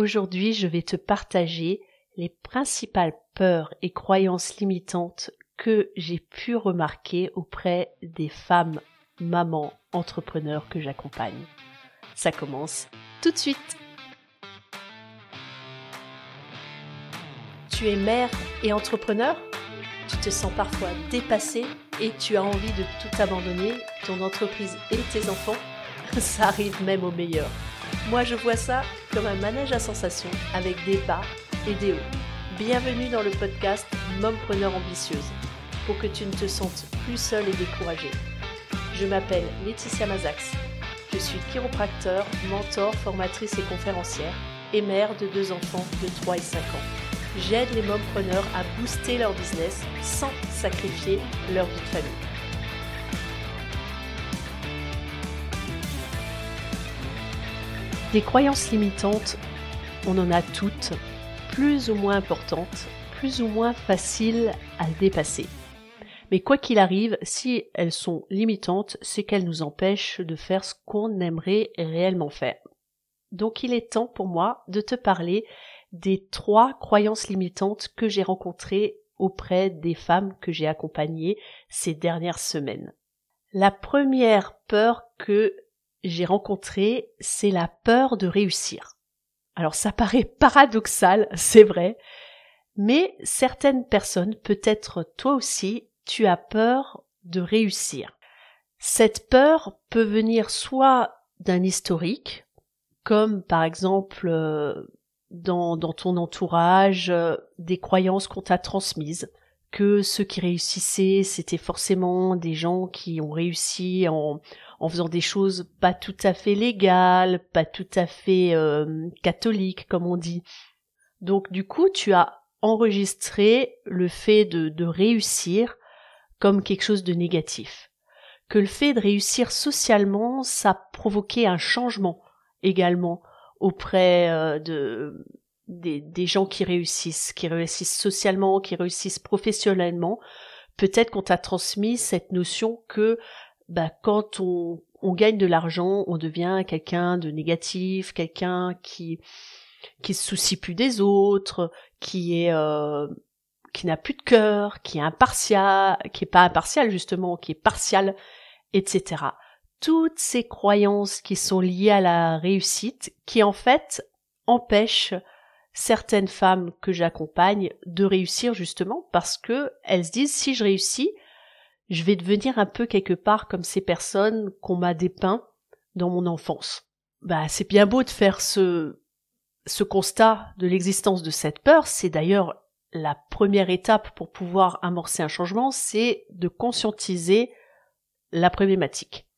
Aujourd'hui, je vais te partager les principales peurs et croyances limitantes que j'ai pu remarquer auprès des femmes mamans entrepreneurs que j'accompagne. Ça commence tout de suite. Tu es mère et entrepreneur? Tu te sens parfois dépassée et tu as envie de tout abandonner, ton entreprise et tes enfants? Ça arrive même au meilleur. Moi je vois ça comme un manège à sensations avec des bas et des hauts. Bienvenue dans le podcast Mompreneur ambitieuse pour que tu ne te sentes plus seule et découragée. Je m'appelle Laetitia Mazax. Je suis chiropracteur, mentor, formatrice et conférencière et mère de deux enfants de 3 et 5 ans. J'aide les mompreneurs à booster leur business sans sacrifier leur vie de famille. Des croyances limitantes, on en a toutes, plus ou moins importantes, plus ou moins faciles à dépasser. Mais quoi qu'il arrive, si elles sont limitantes, c'est qu'elles nous empêchent de faire ce qu'on aimerait réellement faire. Donc il est temps pour moi de te parler des trois croyances limitantes que j'ai rencontrées auprès des femmes que j'ai accompagnées ces dernières semaines. La première peur que j'ai rencontrée, c'est la peur de réussir. Alors ça paraît paradoxal, c'est vrai, mais certaines personnes, peut-être toi aussi, tu as peur de réussir. Cette peur peut venir soit d'un historique, comme par exemple euh, dans, dans ton entourage euh, des croyances qu'on t'a transmises, que ceux qui réussissaient, c'était forcément des gens qui ont réussi en, en faisant des choses pas tout à fait légales, pas tout à fait euh, catholiques, comme on dit. Donc du coup, tu as enregistré le fait de, de réussir comme quelque chose de négatif. Que le fait de réussir socialement, ça provoquait un changement également auprès euh, de des, des, gens qui réussissent, qui réussissent socialement, qui réussissent professionnellement. Peut-être qu'on t'a transmis cette notion que bah, quand on, on gagne de l'argent, on devient quelqu'un de négatif, quelqu'un qui qui se soucie plus des autres, qui est euh, qui n'a plus de cœur, qui est impartial, qui est pas impartial justement, qui est partial, etc. Toutes ces croyances qui sont liées à la réussite, qui en fait empêchent certaines femmes que j'accompagne de réussir justement parce que elles se disent si je réussis, je vais devenir un peu quelque part comme ces personnes qu'on m'a dépeint dans mon enfance. Bah, c'est bien beau de faire ce, ce constat de l'existence de cette peur, c'est d'ailleurs la première étape pour pouvoir amorcer un changement, c'est de conscientiser la problématique.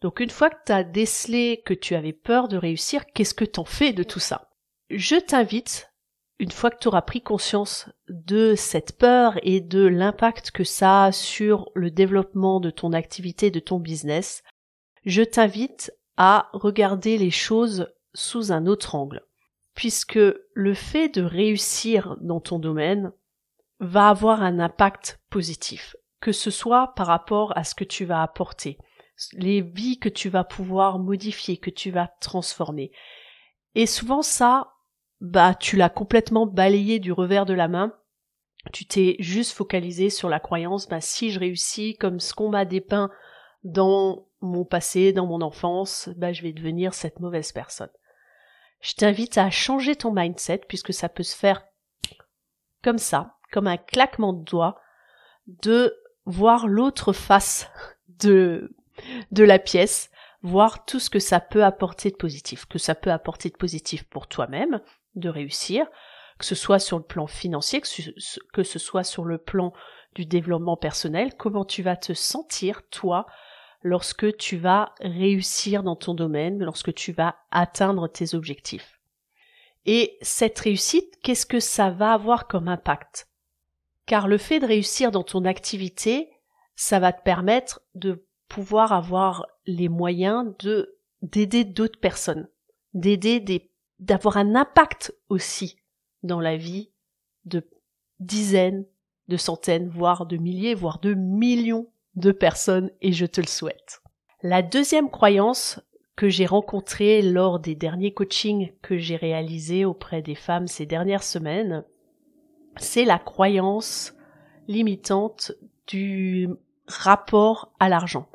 Donc une fois que tu as décelé que tu avais peur de réussir, qu'est-ce que t'en fais de tout ça? Je t'invite, une fois que tu auras pris conscience de cette peur et de l'impact que ça a sur le développement de ton activité, de ton business, je t'invite à regarder les choses sous un autre angle puisque le fait de réussir dans ton domaine va avoir un impact positif, que ce soit par rapport à ce que tu vas apporter, les vies que tu vas pouvoir modifier, que tu vas transformer. Et souvent ça, bah tu l'as complètement balayé du revers de la main. Tu t'es juste focalisé sur la croyance, bah si je réussis comme ce qu'on m'a dépeint dans mon passé, dans mon enfance, bah je vais devenir cette mauvaise personne je t'invite à changer ton mindset puisque ça peut se faire comme ça, comme un claquement de doigts, de voir l'autre face de, de la pièce, voir tout ce que ça peut apporter de positif, que ça peut apporter de positif pour toi-même, de réussir, que ce soit sur le plan financier, que ce, soit sur le plan du développement personnel, comment tu vas te sentir, toi, lorsque tu vas réussir dans ton domaine, lorsque tu vas atteindre tes objectifs? Et cette réussite, qu'est-ce que ça va avoir comme impact? Car le fait de réussir dans ton activité, ça va te permettre de pouvoir avoir les moyens de d'aider d'autres personnes, d'aider des d'avoir un impact aussi dans la vie de dizaines, de centaines, voire de milliers, voire de millions de personnes et je te le souhaite. La deuxième croyance que j'ai rencontré lors des derniers coachings que j'ai réalisés auprès des femmes ces dernières semaines, c'est la croyance limitante du rapport à l'argent.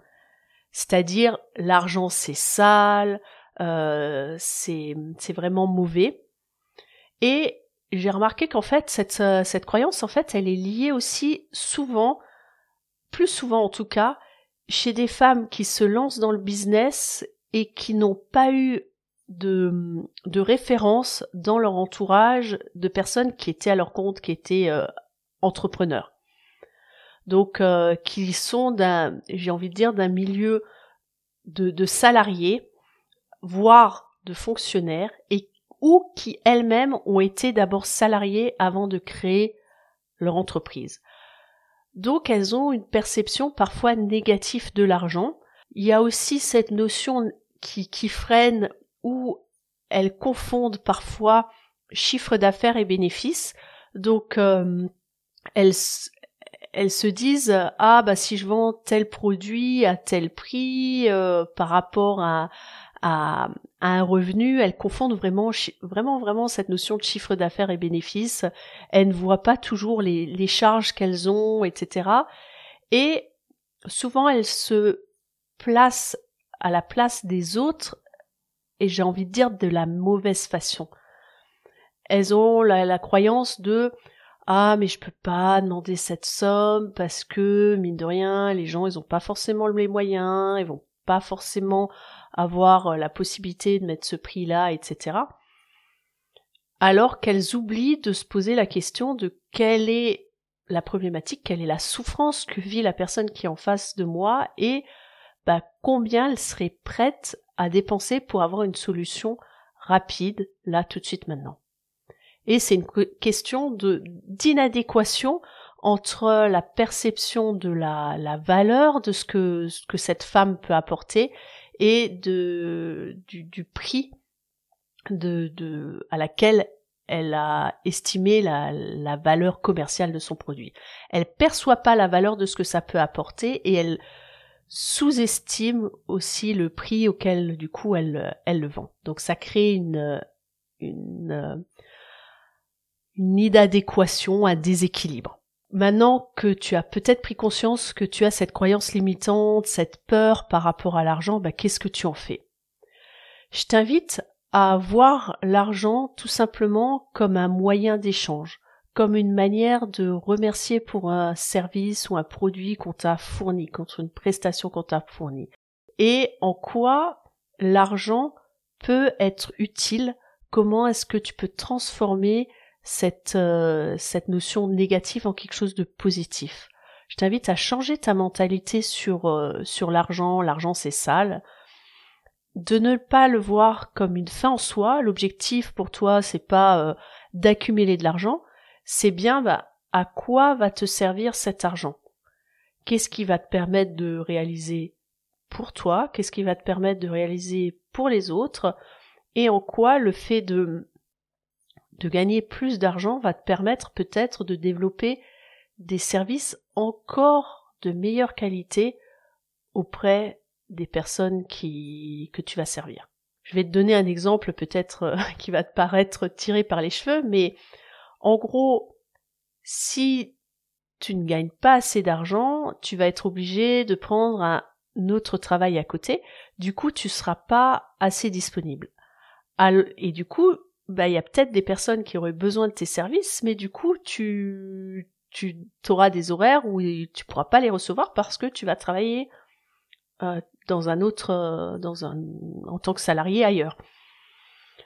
C'est-à-dire l'argent c'est sale, euh, c'est vraiment mauvais. Et j'ai remarqué qu'en fait cette, cette croyance en fait elle est liée aussi souvent, plus souvent en tout cas, chez des femmes qui se lancent dans le business et qui n'ont pas eu de, de référence dans leur entourage de personnes qui étaient à leur compte, qui étaient euh, entrepreneurs. Donc euh, qui sont d'un, j'ai envie de dire, d'un milieu de, de salariés, voire de fonctionnaires, et ou qui elles-mêmes ont été d'abord salariés avant de créer leur entreprise. Donc elles ont une perception parfois négative de l'argent. Il y a aussi cette notion qui, qui freinent ou elles confondent parfois chiffre d'affaires et bénéfices. Donc euh, elles, elles se disent ah bah si je vends tel produit à tel prix euh, par rapport à, à, un revenu, elles confondent vraiment vraiment vraiment cette notion de chiffre d'affaires et bénéfices. Elles ne voient pas toujours les, les charges qu'elles ont, etc. Et souvent elles se placent à la place des autres, et j'ai envie de dire de la mauvaise façon. Elles ont la, croyance de ah mais je peux pas demander cette somme parce que mine de rien les gens ils ont pas forcément les moyens, ils vont pas forcément avoir euh, la possibilité de mettre ce prix là, etc. Alors qu'elles oublient de se poser la question de quelle est la problématique, quelle est la souffrance que vit la personne qui est en face de moi et bah, combien elle serait prête à dépenser pour avoir une solution rapide, là, tout de suite, maintenant. Et c'est une question d'inadéquation entre la perception de la, la valeur de ce que, ce que cette femme peut apporter et de, du, du prix de, de, à laquelle elle a estimé la, la, valeur commerciale de son produit. Elle perçoit pas la valeur de ce que ça peut apporter et elle sous-estime aussi le prix auquel du coup elle, elle le vend. Donc ça crée une, une, une inadéquation, un déséquilibre. Maintenant que tu as peut-être pris conscience que tu as cette croyance limitante, cette peur par rapport à l'argent, bah, qu'est-ce que tu en fais? Je t'invite à voir l'argent tout simplement comme un moyen d'échange, comme une manière de remercier pour un service ou un produit qu'on t'a fourni, contre une prestation qu'on t'a fournie. Et en quoi l'argent peut être utile, comment est-ce que tu peux transformer cette, euh, cette notion négative en quelque chose de positif. Je t'invite à changer ta mentalité sur, euh, sur l'argent, l'argent c'est sale, de ne pas le voir comme une fin en soi, l'objectif pour toi c'est pas euh, d'accumuler de l'argent, c'est bien bah, à quoi va te servir cet argent? Qu'est-ce qui va te permettre de réaliser pour toi? Qu'est-ce qui va te permettre de réaliser pour les autres? Et en quoi le fait de, de gagner plus d'argent va te permettre peut-être de développer des services encore de meilleure qualité auprès des personnes que tu vas servir. Je vais te donner un exemple peut-être euh, qui va te paraître tiré par les cheveux, mais en gros, si tu ne gagnes pas assez d'argent, tu vas être obligé de prendre un autre travail à côté. Du coup, tu seras pas assez disponible. Et du coup, bah, il y a peut-être des personnes qui auraient besoin de tes services, mais du coup, tu, tu auras des horaires où tu pourras pas les recevoir parce que tu vas travailler euh, dans un autre, euh, dans un, en tant que salarié ailleurs.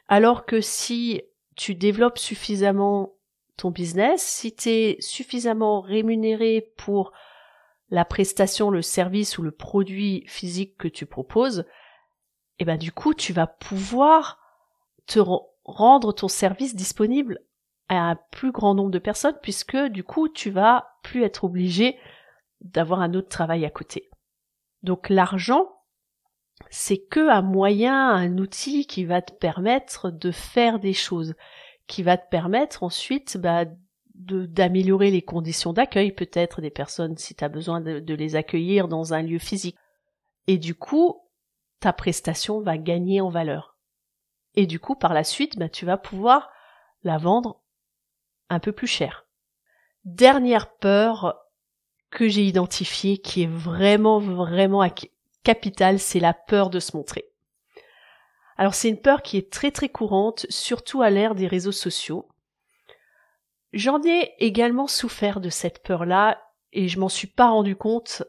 Alors que si tu développes suffisamment ton business, si tu es suffisamment rémunéré pour la prestation, le service ou le produit physique que tu proposes, et eh ben du coup tu vas pouvoir te rendre ton service disponible à un plus grand nombre de personnes puisque du coup tu vas plus être obligé d'avoir un autre travail à côté. Donc l'argent, c'est que un moyen, un outil qui va te permettre de faire des choses qui va te permettre ensuite bah, d'améliorer les conditions d'accueil peut-être des personnes si tu as besoin de, les accueillir dans un lieu physique. Et du coup, ta prestation va gagner en valeur. Et du coup, par la suite, bah, tu vas pouvoir la vendre un peu plus cher. Dernière peur que j'ai identifiée qui est vraiment, vraiment capitale, c'est la peur de se montrer. Alors c'est une peur qui est très très courante, surtout à l'ère des réseaux sociaux. J'en ai également souffert de cette peur-là et je m'en suis pas rendu compte.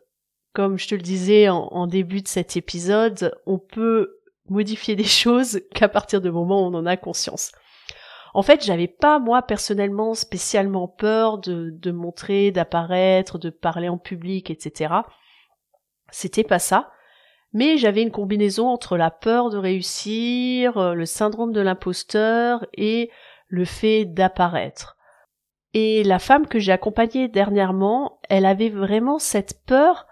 Comme je te le disais en, début de cet épisode, on peut modifier des choses qu'à partir du moment où on en a conscience. En fait, j'avais pas moi personnellement spécialement peur de, de montrer, d'apparaître, de parler en public, etc. C'était pas ça. Mais j'avais une combinaison entre la peur de réussir, euh, le syndrome de l'imposteur et le fait d'apparaître. Et la femme que j'ai accompagnée dernièrement, elle avait vraiment cette peur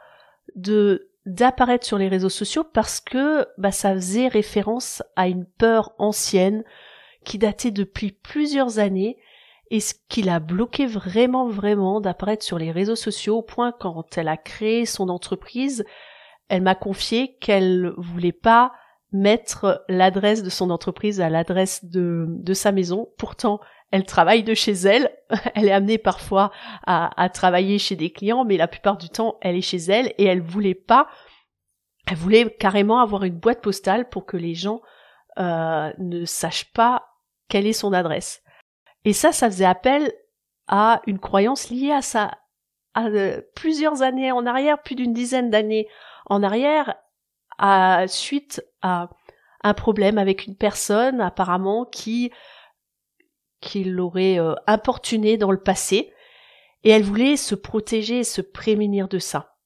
de d'apparaître sur les réseaux sociaux parce que bah, ça faisait référence à une peur ancienne qui datait depuis plusieurs années et ce qui l'a bloqué vraiment vraiment d'apparaître sur les réseaux sociaux au point quand elle a créé son entreprise, elle m'a confié qu'elle voulait pas mettre l'adresse de son entreprise à l'adresse de, de sa maison. Pourtant, elle travaille de chez elle. Elle est amenée parfois à, à, travailler chez des clients, mais la plupart du temps, elle est chez elle et elle voulait pas. Elle voulait carrément avoir une boîte postale pour que les gens euh, ne sachent pas quelle est son adresse. Et ça, ça faisait appel à une croyance liée à ça, à euh, plusieurs années en arrière, plus d'une dizaine d'années en arrière, à suite à un problème avec une personne apparemment qui qui l'aurait euh, importuné dans le passé, et elle voulait se protéger et se prémunir de ça.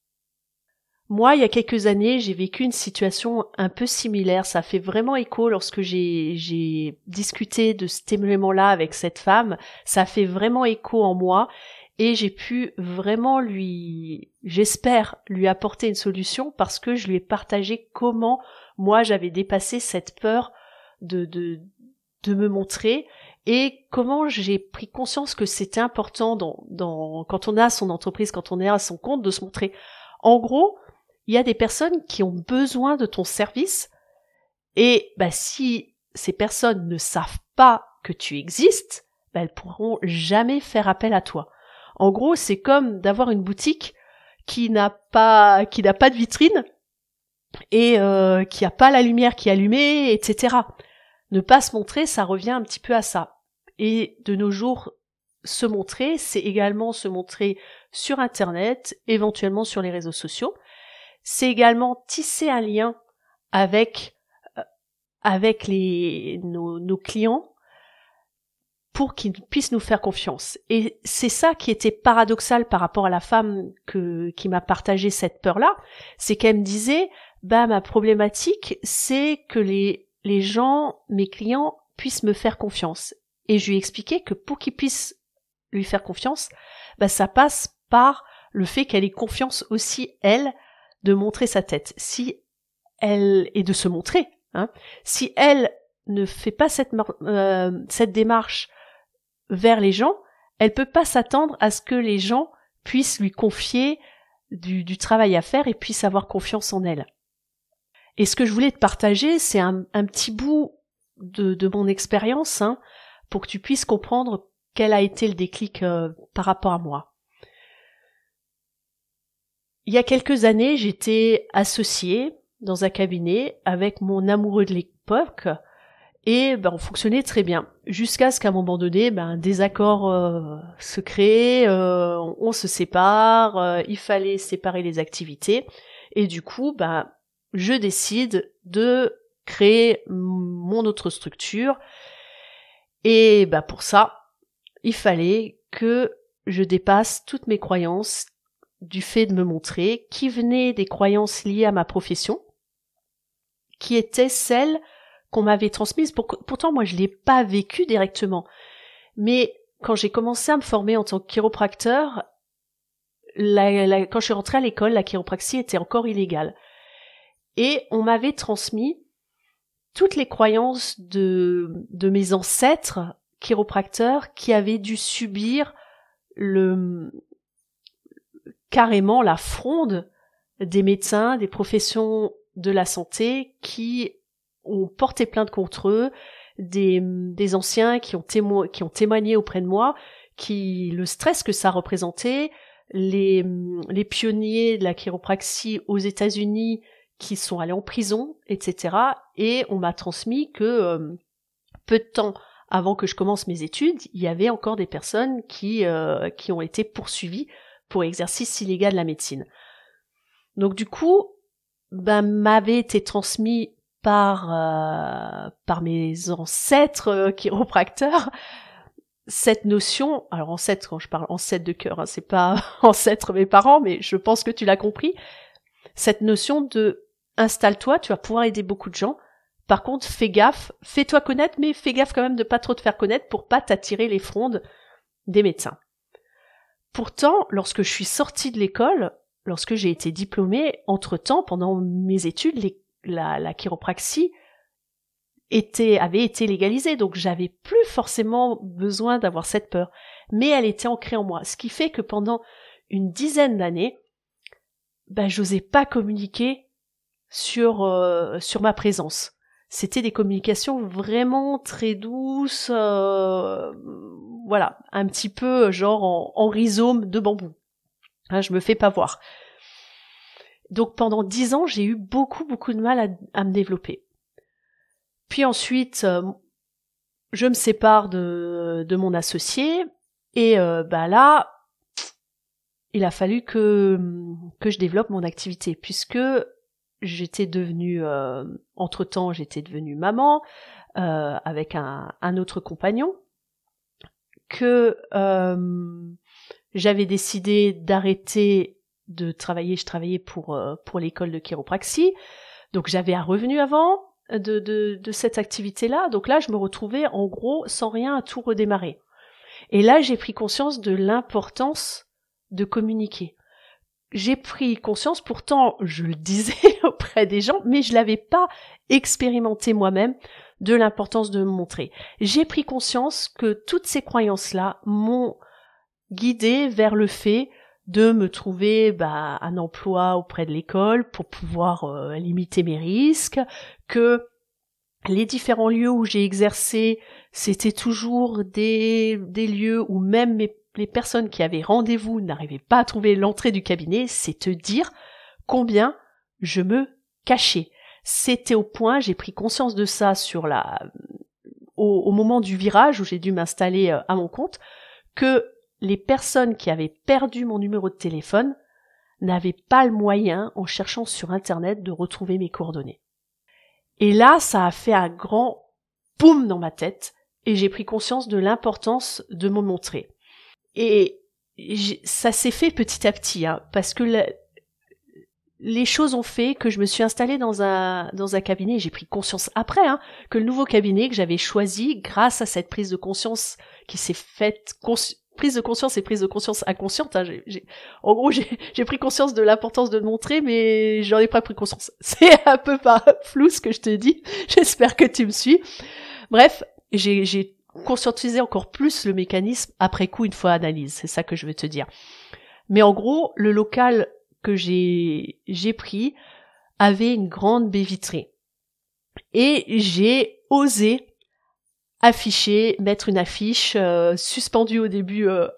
Moi, il y a quelques années, j'ai vécu une situation un peu similaire. Ça fait vraiment écho lorsque j'ai, j'ai discuté de cet élément-là avec cette femme. Ça fait vraiment écho en moi et j'ai pu vraiment lui, j'espère, lui apporter une solution parce que je lui ai partagé comment moi j'avais dépassé cette peur de, de, de me montrer et comment j'ai pris conscience que c'était important quand on a son entreprise, quand on est à son compte, de se montrer. En gros, il y a des personnes qui ont besoin de ton service et bah, si ces personnes ne savent pas que tu existes, bah, elles pourront jamais faire appel à toi. En gros, c'est comme d'avoir une boutique qui n'a pas qui n'a pas de vitrine et euh, qui a pas la lumière qui est allumée, etc. Ne pas se montrer, ça revient un petit peu à ça. Et de nos jours, se montrer, c'est également se montrer sur Internet, éventuellement sur les réseaux sociaux. C'est également tisser un lien avec euh, avec nos clients pour qu'ils puissent nous faire confiance. Et c'est ça qui était paradoxal par rapport à la femme que, qui m'a partagé cette peur-là, c'est qu'elle me disait, bah ma problématique, c'est que les les gens, mes clients, puissent me faire confiance. Et je lui ai expliqué que pour qu'ils puissent lui faire confiance, bah, ça passe par le fait qu'elle ait confiance aussi, elle, de montrer sa tête. Si elle, et de se montrer, hein, si elle ne fait pas cette, euh, cette démarche vers les gens, elle peut pas s'attendre à ce que les gens puissent lui confier du, travail à faire et puissent avoir confiance en elle. Et ce que je voulais te partager, c'est un, petit bout de, mon expérience, hein, pour que tu puisses comprendre quel a été le déclic euh, par rapport à moi. Il y a quelques années, j'étais associée dans un cabinet avec mon amoureux de l'époque et ben, on fonctionnait très bien jusqu'à ce qu'à un moment donné, ben, un désaccord euh, se crée, euh, on, se sépare, il fallait séparer les activités et du coup, ben, je décide de créer mon autre structure. Et bah pour ça, il fallait que je dépasse toutes mes croyances du fait de me montrer, qui venaient des croyances liées à ma profession, qui étaient celles qu'on m'avait transmises. Pourtant, moi, je l'ai pas vécu directement. Mais quand j'ai commencé à me former en tant que chiropracteur, quand je suis rentrée à l'école, la chiropraxie était encore illégale et on m'avait transmis toutes les croyances de, de mes ancêtres chiropracteurs qui avaient dû subir le carrément la fronde des médecins, des professions de la santé qui ont porté plainte contre eux, des, des anciens qui ont, qui ont témoigné auprès de moi, qui le stress que ça représentait, les, les pionniers de la chiropraxie aux États-Unis qui sont allés en prison, etc. Et on m'a transmis que euh, peu de temps avant que je commence mes études, il y avait encore des personnes qui, euh, qui ont été poursuivies pour exercice illégal de la médecine. Donc du coup, ben, m'avait été transmis par, euh, par mes ancêtres chiropracteurs cette notion, alors ancêtre quand je parle ancêtre de cœur, hein, c'est pas ancêtre mes parents, mais je pense que tu l'as compris, cette notion de installe-toi, tu vas pouvoir aider beaucoup de gens. Par contre, fais gaffe, fais-toi connaître, mais fais gaffe quand même de pas trop te faire connaître pour pas t'attirer les frondes des médecins. Pourtant, lorsque je suis sortie de l'école, lorsque j'ai été diplômée, entre-temps, pendant mes études, la, la chiropraxie était, avait été légalisée, donc j'avais plus forcément besoin d'avoir cette peur. Mais elle était ancrée en moi. Ce qui fait que pendant une dizaine d'années, ben, j'osais pas communiquer sur, euh, sur ma présence. C'était des communications vraiment très douces, euh, voilà, un petit peu genre en, rhizome de bambou. Hein, je me fais pas voir. Donc pendant dix ans, j'ai eu beaucoup beaucoup de mal à me développer. Puis ensuite, euh, je me sépare de, de mon associé et euh, bah là, il a fallu que que je développe mon activité puisque j'étais devenue euh, entre temps j'étais devenue maman avec un, un, autre compagnon que j'avais décidé d'arrêter de travailler je travaillais pour pour l'école de chiropraxie donc j'avais un revenu avant de, de, de cette activité-là. Donc là, je me retrouvais en gros sans rien à tout redémarrer. Et là, j'ai pris conscience de l'importance de communiquer. J'ai pris conscience, pourtant, je le disais auprès des gens, mais je l'avais pas expérimenté moi-même de l'importance de me montrer. J'ai pris conscience que toutes ces croyances-là m'ont guidé vers le fait de me trouver bah, un emploi auprès de l'école pour pouvoir euh, limiter mes risques, que les différents lieux où j'ai exercé, c'était toujours des, des lieux où même les personnes qui avaient rendez-vous n'arrivaient pas à trouver l'entrée du cabinet, c'est te dire combien je me cachais. C'était au point, j'ai pris conscience de ça sur la, au, moment du virage où j'ai dû m'installer euh, à mon compte, que les personnes qui avaient perdu mon numéro de téléphone n'avaient pas le moyen, en cherchant sur Internet, de retrouver mes coordonnées. Et là, ça a fait un grand boum dans ma tête, et j'ai pris conscience de l'importance de me montrer. Et ça s'est fait petit à petit, hein, parce que les choses ont fait que je me suis installée dans un dans un cabinet. J'ai pris conscience après hein, que le nouveau cabinet que j'avais choisi, grâce à cette prise de conscience qui s'est faite prise de conscience et prise de conscience inconsciente. Hein. en gros, j'ai pris conscience de l'importance de montrer, mais j'en ai pas pris conscience. C'est un peu pas flou ce que je te dis. J'espère que tu me suis. Bref, j'ai conscientisé encore plus le mécanisme après coup une fois analyse. C'est ça que je veux te dire. Mais en gros, le local que j'ai pris avait une grande baie vitrée. Et j'ai osé afficher, mettre une affiche euh, suspendue au début euh,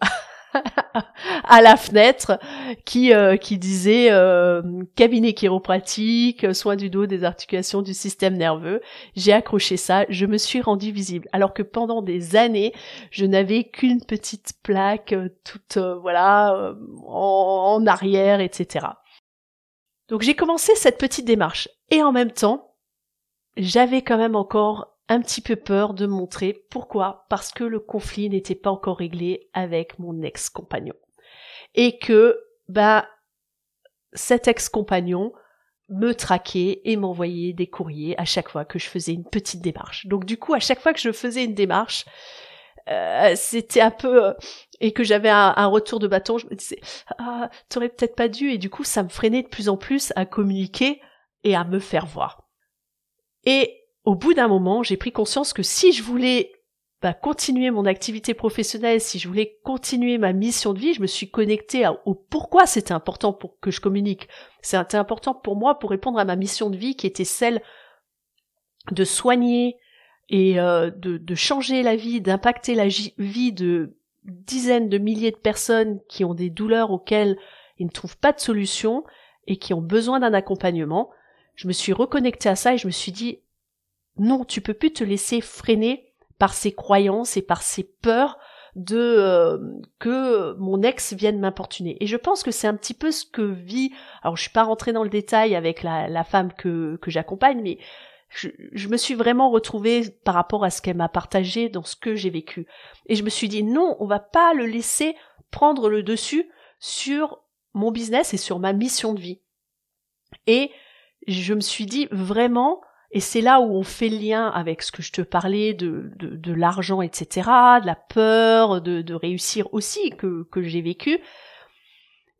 à la fenêtre qui euh, qui disait cabinet chiropratique, soins du dos, des articulations du système nerveux. J'ai accroché ça, je me suis rendue visible alors que pendant des années, je n'avais qu'une petite plaque toute voilà en, en arrière, etc. Donc j'ai commencé cette petite démarche et en même temps, j'avais quand même encore un petit peu peur de montrer. Pourquoi Parce que le conflit n'était pas encore réglé avec mon ex-compagnon. Et que, bah, cet ex-compagnon me traquait et m'envoyait des courriers à chaque fois que je faisais une petite démarche. Donc du coup, à chaque fois que je faisais une démarche, euh, c'était un peu euh, et que j'avais un, un, retour de bâton, je me disais ah t'aurais peut-être pas dû et du coup ça me freinait de plus en plus à communiquer et à me faire voir. Et au bout d'un moment, j'ai pris conscience que si je voulais bah, continuer mon activité professionnelle, si je voulais continuer ma mission de vie, je me suis connectée au pourquoi c'était important pour que je communique. C'était important pour moi pour répondre à ma mission de vie qui était celle de soigner et euh, de, de, changer la vie, d'impacter la vie de dizaines de milliers de personnes qui ont des douleurs auxquelles ils ne trouvent pas de solution et qui ont besoin d'un accompagnement. Je me suis reconnectée à ça et je me suis dit non, tu peux plus te laisser freiner par ses croyances et par ses peurs de euh, que mon ex vienne m'importuner. Et je pense que c'est un petit peu ce que vit. Alors je suis pas rentrée dans le détail avec la, la femme que que j'accompagne, mais je, je, me suis vraiment retrouvée par rapport à ce qu'elle m'a partagé dans ce que j'ai vécu. Et je me suis dit non, on va pas le laisser prendre le dessus sur mon business et sur ma mission de vie. Et je me suis dit vraiment, et c'est là où on fait le lien avec ce que je te parlais de, de, l'argent, etc., de la peur de, de réussir aussi que, que j'ai vécu.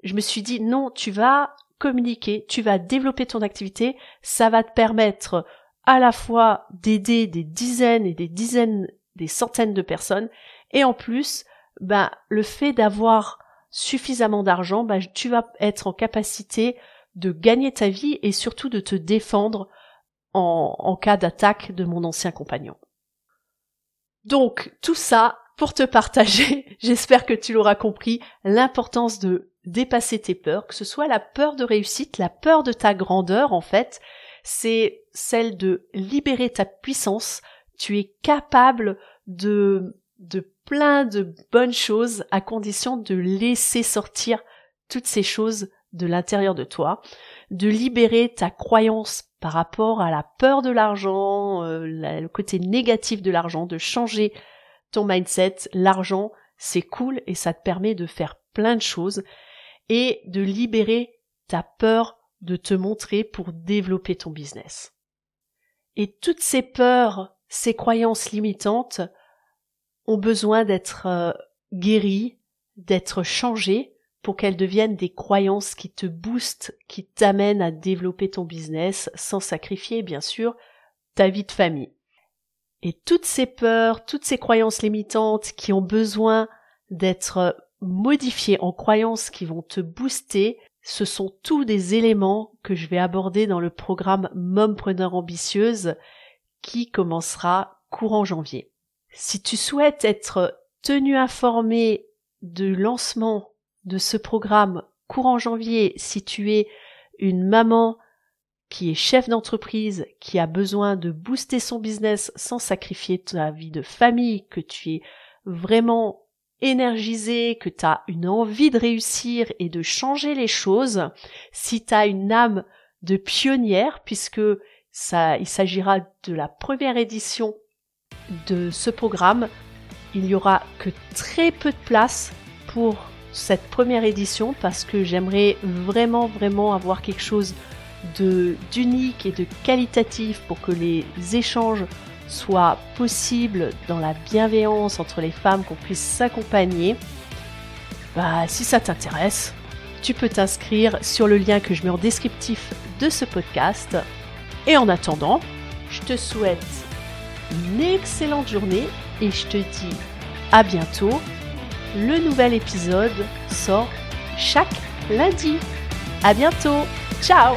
Je me suis dit, non, tu vas communiquer, tu vas développer ton activité, ça va te permettre à la fois d'aider des dizaines et des dizaines, des centaines de personnes, et en plus, ben, le fait d'avoir suffisamment d'argent, ben, tu vas être en capacité de gagner ta vie et surtout de te défendre en, cas d'attaque de mon ancien compagnon. Donc, tout ça pour te partager, j'espère que tu l'auras compris, l'importance de dépasser tes peurs, que ce soit la peur de réussite, la peur de ta grandeur en fait, c'est celle de libérer ta puissance, tu es capable de, de plein de bonnes choses à condition de laisser sortir toutes ces choses de l'intérieur de toi, de libérer ta croyance par rapport à la peur de l'argent, euh, le côté négatif de l'argent, de changer ton mindset. L'argent, c'est cool et ça te permet de faire plein de choses et de libérer ta peur de te montrer pour développer ton business. Et toutes ces peurs, ces croyances limitantes ont besoin d'être euh, guéries, d'être changées pour qu'elles deviennent des croyances qui te boostent, qui t'amènent à développer ton business sans sacrifier, bien sûr, ta vie de famille. Et toutes ces peurs, toutes ces croyances limitantes qui ont besoin d'être modifiées en croyances qui vont te booster, ce sont tous des éléments que je vais aborder dans le programme Mompreneur ambitieuse qui commencera courant janvier. Si tu souhaites être tenu informé du lancement de ce programme courant janvier, si tu es une maman qui est chef d'entreprise, qui a besoin de booster son business sans sacrifier ta vie de famille, que tu es vraiment énergisé, que tu as une envie de réussir et de changer les choses, si tu as une âme de pionnière, puisque ça, il s'agira de la première édition de ce programme, il y aura que très peu de place pour cette première édition parce que j'aimerais vraiment vraiment avoir quelque chose de d'unique et de qualitatif pour que les échanges soient possibles dans la bienveillance entre les femmes, qu'on puisse s'accompagner. Bah, si ça t'intéresse, tu peux t'inscrire sur le lien que je mets en descriptif de ce podcast. Et en attendant, je te souhaite une excellente journée et je te dis à bientôt le nouvel épisode sort chaque lundi. À bientôt. Ciao